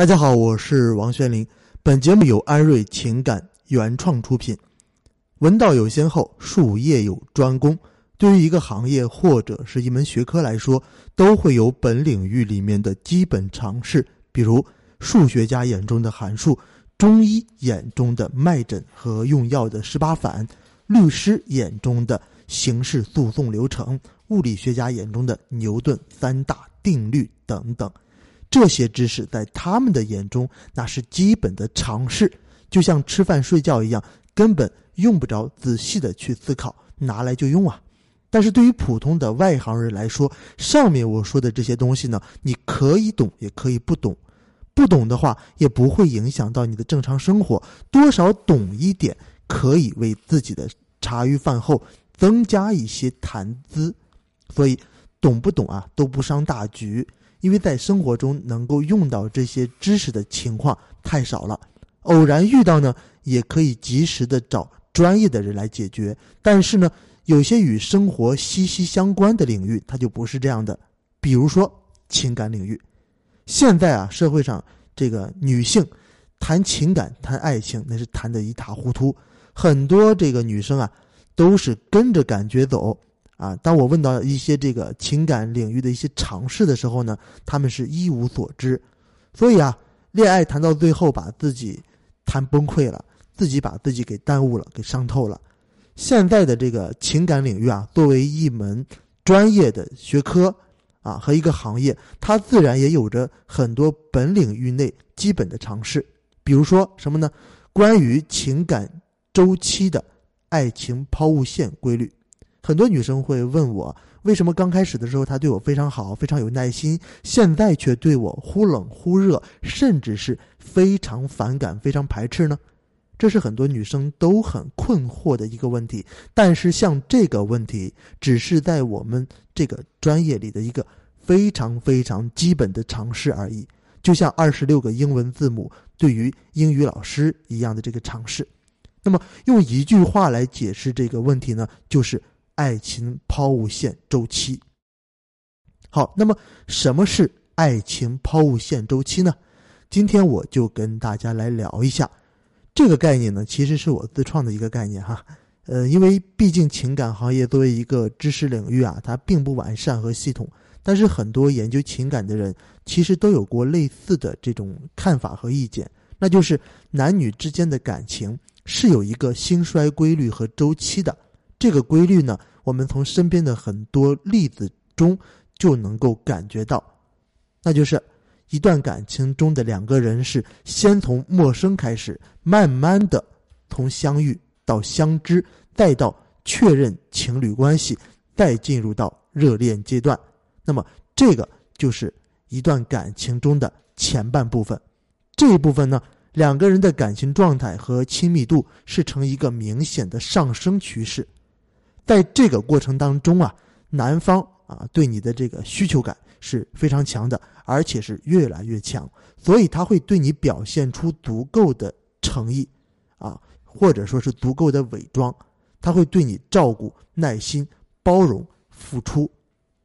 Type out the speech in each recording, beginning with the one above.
大家好，我是王轩林。本节目由安瑞情感原创出品。文道有先后，术业有专攻。对于一个行业或者是一门学科来说，都会有本领域里面的基本常识，比如数学家眼中的函数，中医眼中的脉诊和用药的十八反，律师眼中的刑事诉讼流程，物理学家眼中的牛顿三大定律等等。这些知识在他们的眼中，那是基本的常识，就像吃饭睡觉一样，根本用不着仔细的去思考，拿来就用啊。但是对于普通的外行人来说，上面我说的这些东西呢，你可以懂，也可以不懂，不懂的话也不会影响到你的正常生活，多少懂一点，可以为自己的茶余饭后增加一些谈资。所以，懂不懂啊，都不伤大局。因为在生活中能够用到这些知识的情况太少了，偶然遇到呢，也可以及时的找专业的人来解决。但是呢，有些与生活息息相关的领域，它就不是这样的。比如说情感领域，现在啊，社会上这个女性谈情感、谈爱情，那是谈的一塌糊涂，很多这个女生啊，都是跟着感觉走。啊，当我问到一些这个情感领域的一些常识的时候呢，他们是一无所知，所以啊，恋爱谈到最后把自己谈崩溃了，自己把自己给耽误了，给伤透了。现在的这个情感领域啊，作为一门专业的学科啊和一个行业，它自然也有着很多本领域内基本的常识，比如说什么呢？关于情感周期的爱情抛物线规律。很多女生会问我，为什么刚开始的时候他对我非常好，非常有耐心，现在却对我忽冷忽热，甚至是非常反感、非常排斥呢？这是很多女生都很困惑的一个问题。但是，像这个问题，只是在我们这个专业里的一个非常非常基本的尝试而已，就像二十六个英文字母对于英语老师一样的这个尝试。那么，用一句话来解释这个问题呢，就是。爱情抛物线周期。好，那么什么是爱情抛物线周期呢？今天我就跟大家来聊一下这个概念呢。其实是我自创的一个概念哈。呃，因为毕竟情感行业作为一个知识领域啊，它并不完善和系统。但是很多研究情感的人其实都有过类似的这种看法和意见，那就是男女之间的感情是有一个兴衰规律和周期的。这个规律呢？我们从身边的很多例子中就能够感觉到，那就是一段感情中的两个人是先从陌生开始，慢慢的从相遇到相知，再到确认情侣关系，再进入到热恋阶段。那么这个就是一段感情中的前半部分。这一部分呢，两个人的感情状态和亲密度是呈一个明显的上升趋势。在这个过程当中啊，男方啊对你的这个需求感是非常强的，而且是越来越强，所以他会对你表现出足够的诚意，啊，或者说是足够的伪装，他会对你照顾、耐心、包容、付出，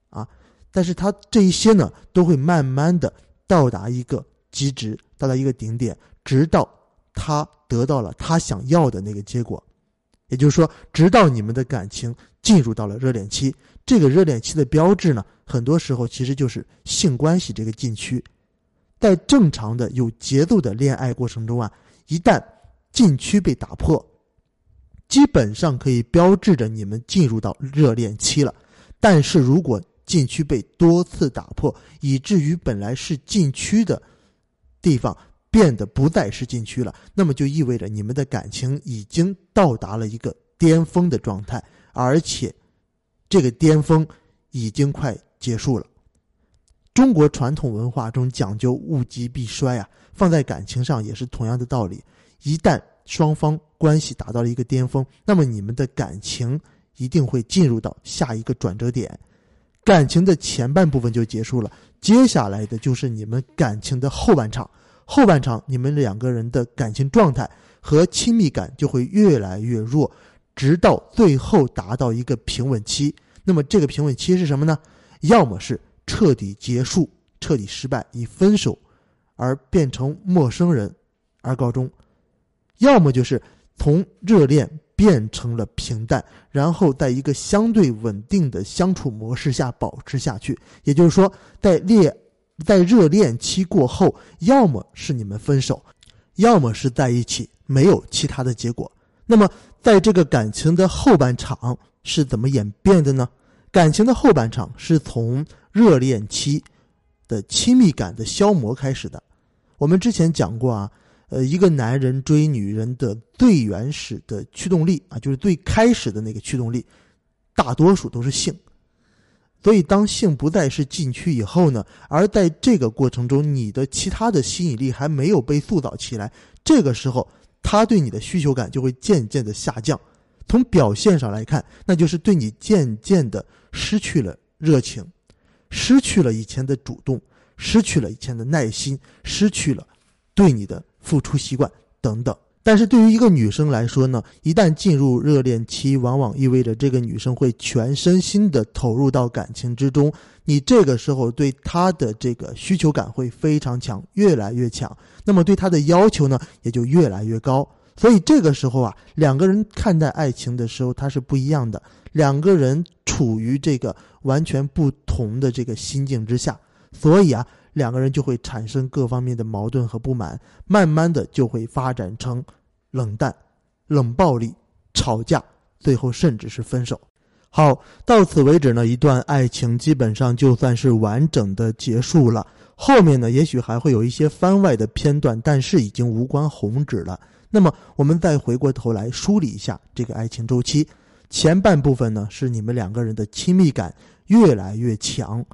啊，但是他这一些呢，都会慢慢的到达一个极值，到达一个顶点，直到他得到了他想要的那个结果。也就是说，直到你们的感情进入到了热恋期，这个热恋期的标志呢，很多时候其实就是性关系这个禁区。在正常的有节奏的恋爱过程中啊，一旦禁区被打破，基本上可以标志着你们进入到热恋期了。但是如果禁区被多次打破，以至于本来是禁区的地方，变得不再是禁区了，那么就意味着你们的感情已经到达了一个巅峰的状态，而且这个巅峰已经快结束了。中国传统文化中讲究物极必衰啊，放在感情上也是同样的道理。一旦双方关系达到了一个巅峰，那么你们的感情一定会进入到下一个转折点，感情的前半部分就结束了，接下来的就是你们感情的后半场。后半场，你们两个人的感情状态和亲密感就会越来越弱，直到最后达到一个平稳期。那么，这个平稳期是什么呢？要么是彻底结束、彻底失败，以分手而变成陌生人而告终，要么就是从热恋变成了平淡，然后在一个相对稳定的相处模式下保持下去。也就是说，在恋在热恋期过后，要么是你们分手，要么是在一起，没有其他的结果。那么，在这个感情的后半场是怎么演变的呢？感情的后半场是从热恋期的亲密感的消磨开始的。我们之前讲过啊，呃，一个男人追女人的最原始的驱动力啊，就是最开始的那个驱动力，大多数都是性。所以，当性不再是禁区以后呢，而在这个过程中，你的其他的吸引力还没有被塑造起来，这个时候。他对你的需求感就会渐渐的下降，从表现上来看，那就是对你渐渐的失去了热情，失去了以前的主动，失去了以前的耐心，失去了对你的付出习惯等等。但是对于一个女生来说呢，一旦进入热恋期，往往意味着这个女生会全身心的投入到感情之中。你这个时候对她的这个需求感会非常强，越来越强。那么对她的要求呢，也就越来越高。所以这个时候啊，两个人看待爱情的时候，它是不一样的。两个人处于这个完全不同的这个心境之下，所以啊。两个人就会产生各方面的矛盾和不满，慢慢的就会发展成冷淡、冷暴力、吵架，最后甚至是分手。好，到此为止呢，一段爱情基本上就算是完整的结束了。后面呢，也许还会有一些番外的片段，但是已经无关宏旨了。那么，我们再回过头来梳理一下这个爱情周期。前半部分呢，是你们两个人的亲密感越来越强，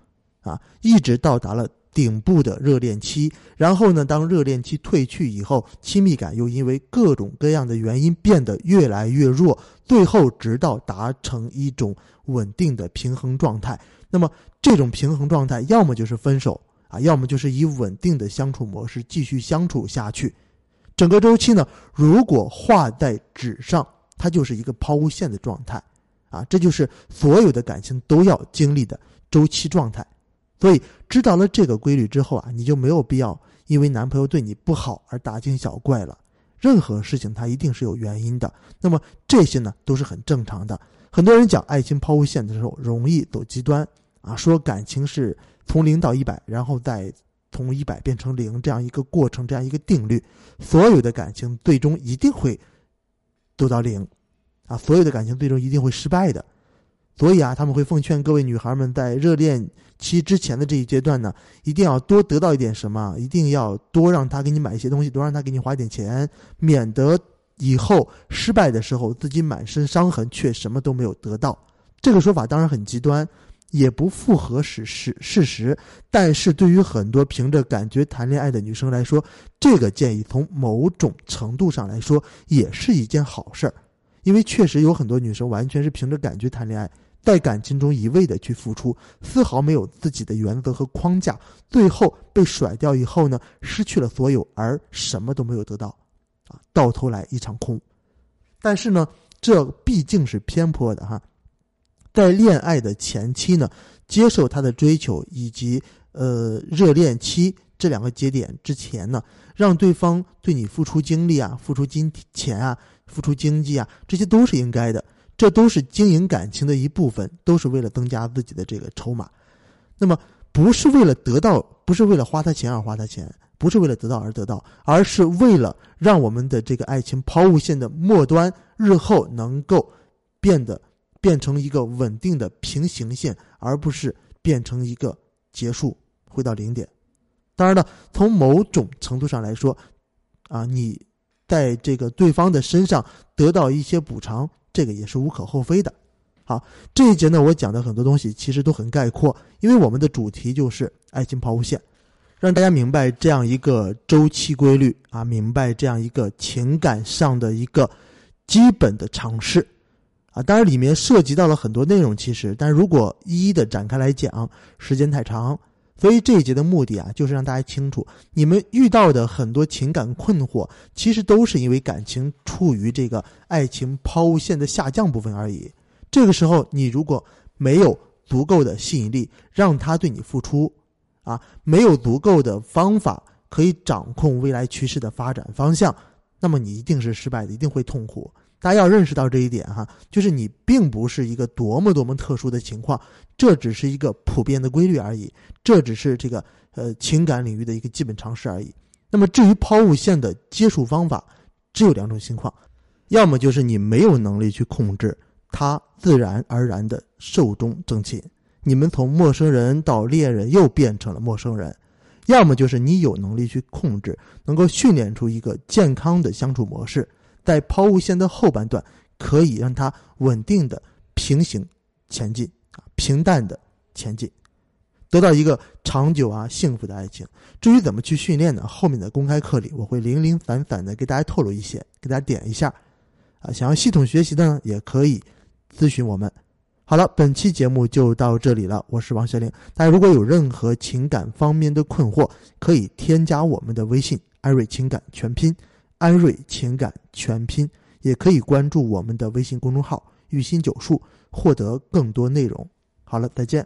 啊，一直到达了。顶部的热恋期，然后呢，当热恋期褪去以后，亲密感又因为各种各样的原因变得越来越弱，最后直到达成一种稳定的平衡状态。那么，这种平衡状态要么就是分手啊，要么就是以稳定的相处模式继续相处下去。整个周期呢，如果画在纸上，它就是一个抛物线的状态啊，这就是所有的感情都要经历的周期状态。所以，知道了这个规律之后啊，你就没有必要因为男朋友对你不好而大惊小怪了。任何事情它一定是有原因的。那么这些呢，都是很正常的。很多人讲爱情抛物线的时候，容易走极端啊，说感情是从零到一百，然后再从一百变成零这样一个过程，这样一个定律。所有的感情最终一定会走到零，啊，所有的感情最终一定会失败的。所以啊，他们会奉劝各位女孩们，在热恋期之前的这一阶段呢，一定要多得到一点什么，一定要多让他给你买一些东西，多让他给你花点钱，免得以后失败的时候自己满身伤痕，却什么都没有得到。这个说法当然很极端，也不符合事实事实。但是对于很多凭着感觉谈恋爱的女生来说，这个建议从某种程度上来说也是一件好事儿。因为确实有很多女生完全是凭着感觉谈恋爱，在感情中一味的去付出，丝毫没有自己的原则和框架，最后被甩掉以后呢，失去了所有，而什么都没有得到，啊，到头来一场空。但是呢，这毕竟是偏颇的哈，在恋爱的前期呢，接受他的追求，以及呃热恋期这两个节点之前呢，让对方对你付出精力啊，付出金钱啊。付出经济啊，这些都是应该的，这都是经营感情的一部分，都是为了增加自己的这个筹码。那么，不是为了得到，不是为了花他钱而花他钱，不是为了得到而得到，而是为了让我们的这个爱情抛物线的末端日后能够变得变成一个稳定的平行线，而不是变成一个结束，回到零点。当然了，从某种程度上来说，啊，你。在这个对方的身上得到一些补偿，这个也是无可厚非的。好，这一节呢，我讲的很多东西其实都很概括，因为我们的主题就是爱情抛物线，让大家明白这样一个周期规律啊，明白这样一个情感上的一个基本的常识啊。当然，里面涉及到了很多内容，其实，但如果一一的展开来讲，时间太长。所以这一节的目的啊，就是让大家清楚，你们遇到的很多情感困惑，其实都是因为感情处于这个爱情抛物线的下降部分而已。这个时候，你如果没有足够的吸引力让他对你付出，啊，没有足够的方法可以掌控未来趋势的发展方向，那么你一定是失败的，一定会痛苦。大家要认识到这一点哈，就是你并不是一个多么多么特殊的情况，这只是一个普遍的规律而已，这只是这个呃情感领域的一个基本常识而已。那么至于抛物线的接触方法，只有两种情况，要么就是你没有能力去控制它自然而然的寿终正寝，你们从陌生人到恋人又变成了陌生人；要么就是你有能力去控制，能够训练出一个健康的相处模式。在抛物线的后半段，可以让它稳定的平行前进啊，平淡的前进，得到一个长久啊幸福的爱情。至于怎么去训练呢？后面的公开课里，我会零零散散的给大家透露一些，给大家点一下啊。想要系统学习的呢，也可以咨询我们。好了，本期节目就到这里了，我是王学玲。大家如果有任何情感方面的困惑，可以添加我们的微信“艾瑞情感全拼”。安瑞情感全拼，也可以关注我们的微信公众号“玉心九术”，获得更多内容。好了，再见。